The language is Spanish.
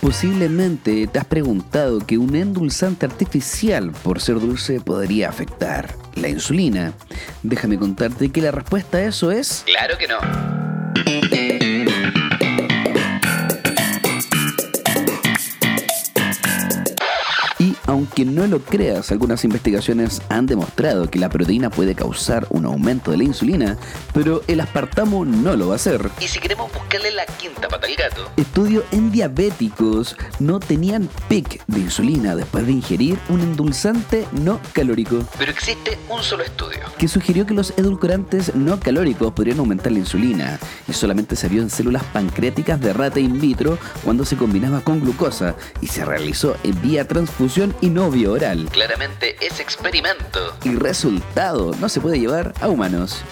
Posiblemente te has preguntado que un endulzante artificial, por ser dulce, podría afectar la insulina. Déjame contarte que la respuesta a eso es... Claro que no. Aunque no lo creas, algunas investigaciones han demostrado que la proteína puede causar un aumento de la insulina, pero el aspartamo no lo va a hacer. Y si queremos buscarle la quinta pata al gato. Estudios en diabéticos no tenían pic de insulina después de ingerir un endulzante no calórico. Pero existe un solo estudio que sugirió que los edulcorantes no calóricos podrían aumentar la insulina y solamente se vio en células pancreáticas de rata in vitro cuando se combinaba con glucosa y se realizó en vía transfusión y novio oral. Claramente es experimento. Y resultado no se puede llevar a humanos.